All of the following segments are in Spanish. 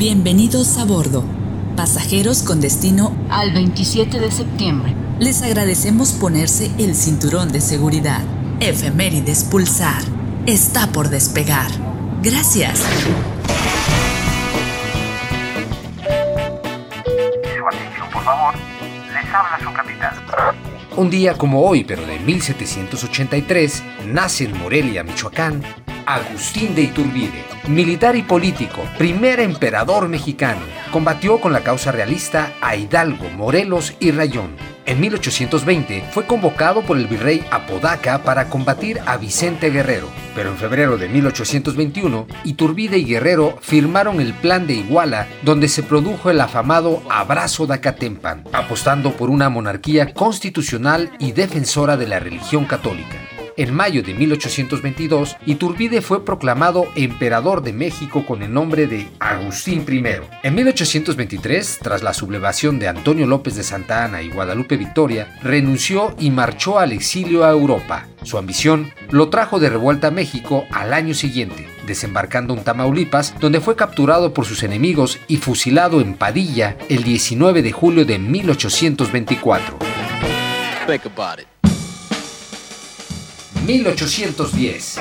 Bienvenidos a bordo, pasajeros con destino al 27 de septiembre. Les agradecemos ponerse el cinturón de seguridad. Efemérides Pulsar está por despegar. Gracias. Su atención, por favor. Les habla su capitán. Un día como hoy, pero de 1783, nace en Morelia, Michoacán, Agustín de Iturbide, militar y político, primer emperador mexicano. Combatió con la causa realista a Hidalgo, Morelos y Rayón. En 1820 fue convocado por el virrey Apodaca para combatir a Vicente Guerrero, pero en febrero de 1821 Iturbide y Guerrero firmaron el Plan de Iguala, donde se produjo el afamado Abrazo de Acatempan, apostando por una monarquía constitucional y defensora de la religión católica. En mayo de 1822, Iturbide fue proclamado emperador de México con el nombre de Agustín I. En 1823, tras la sublevación de Antonio López de Santa Ana y Guadalupe Victoria, renunció y marchó al exilio a Europa. Su ambición lo trajo de revuelta a México al año siguiente, desembarcando en Tamaulipas, donde fue capturado por sus enemigos y fusilado en Padilla el 19 de julio de 1824. 1810.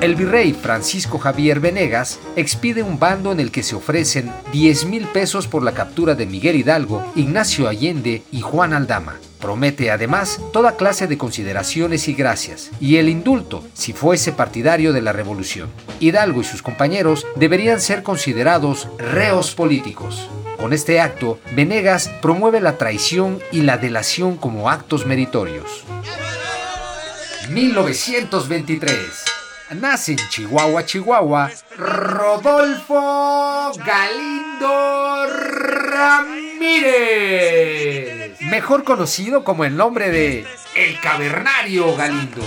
El virrey Francisco Javier Venegas expide un bando en el que se ofrecen 10 mil pesos por la captura de Miguel Hidalgo, Ignacio Allende y Juan Aldama. Promete además toda clase de consideraciones y gracias, y el indulto si fuese partidario de la revolución. Hidalgo y sus compañeros deberían ser considerados reos políticos. Con este acto, Venegas promueve la traición y la delación como actos meritorios. 1923. Nace en Chihuahua, Chihuahua, Rodolfo Galindo Ramírez, mejor conocido como el nombre de El Cavernario Galindo.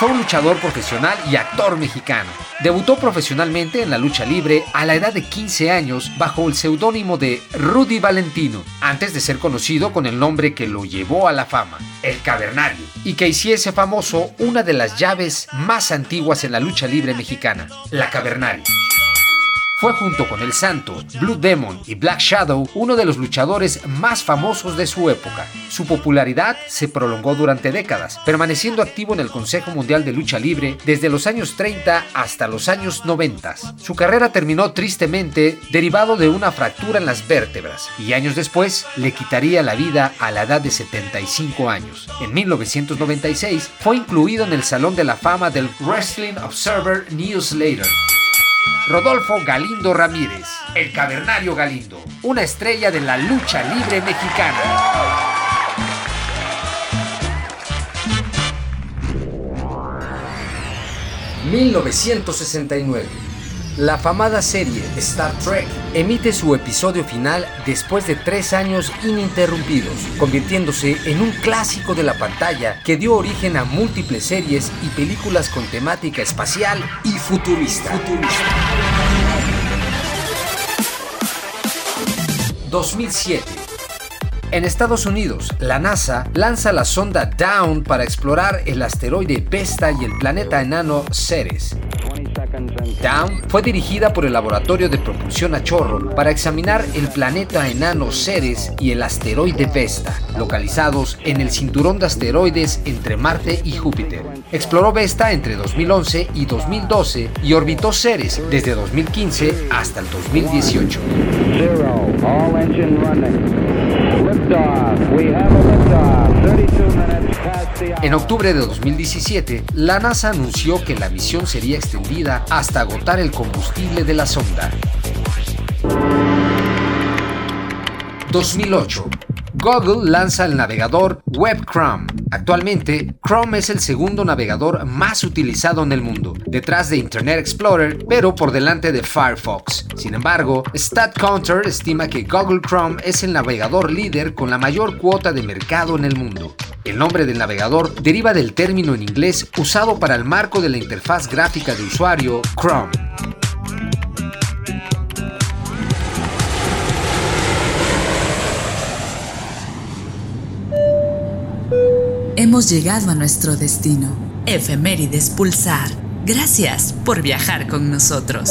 Fue un luchador profesional y actor mexicano. Debutó profesionalmente en la lucha libre a la edad de 15 años bajo el seudónimo de Rudy Valentino, antes de ser conocido con el nombre que lo llevó a la fama, el Cavernario, y que hiciese famoso una de las llaves más antiguas en la lucha libre mexicana, la Cavernario. Fue junto con El Santo, Blue Demon y Black Shadow uno de los luchadores más famosos de su época. Su popularidad se prolongó durante décadas, permaneciendo activo en el Consejo Mundial de Lucha Libre desde los años 30 hasta los años 90. Su carrera terminó tristemente derivado de una fractura en las vértebras y años después le quitaría la vida a la edad de 75 años. En 1996 fue incluido en el Salón de la Fama del Wrestling Observer Newsletter. Rodolfo Galindo Ramírez, el Cavernario Galindo, una estrella de la lucha libre mexicana. ...1969... La famada serie Star Trek emite su episodio final después de tres años ininterrumpidos, convirtiéndose en un clásico de la pantalla que dio origen a múltiples series y películas con temática espacial y futurista. 2007 en Estados Unidos, la NASA lanza la sonda Down para explorar el asteroide Vesta y el planeta enano Ceres. Down fue dirigida por el Laboratorio de Propulsión a Chorro para examinar el planeta enano Ceres y el asteroide Vesta, localizados en el cinturón de asteroides entre Marte y Júpiter. Exploró Vesta entre 2011 y 2012 y orbitó Ceres desde 2015 hasta el 2018. En octubre de 2017, la NASA anunció que la misión sería extendida hasta agotar el combustible de la sonda. 2008. Google lanza el navegador Web Chrome. Actualmente, Chrome es el segundo navegador más utilizado en el mundo, detrás de Internet Explorer, pero por delante de Firefox. Sin embargo, StatCounter estima que Google Chrome es el navegador líder con la mayor cuota de mercado en el mundo. El nombre del navegador deriva del término en inglés usado para el marco de la interfaz gráfica de usuario Chrome. Hemos llegado a nuestro destino. Efemérides Pulsar Gracias por viajar con nosotros.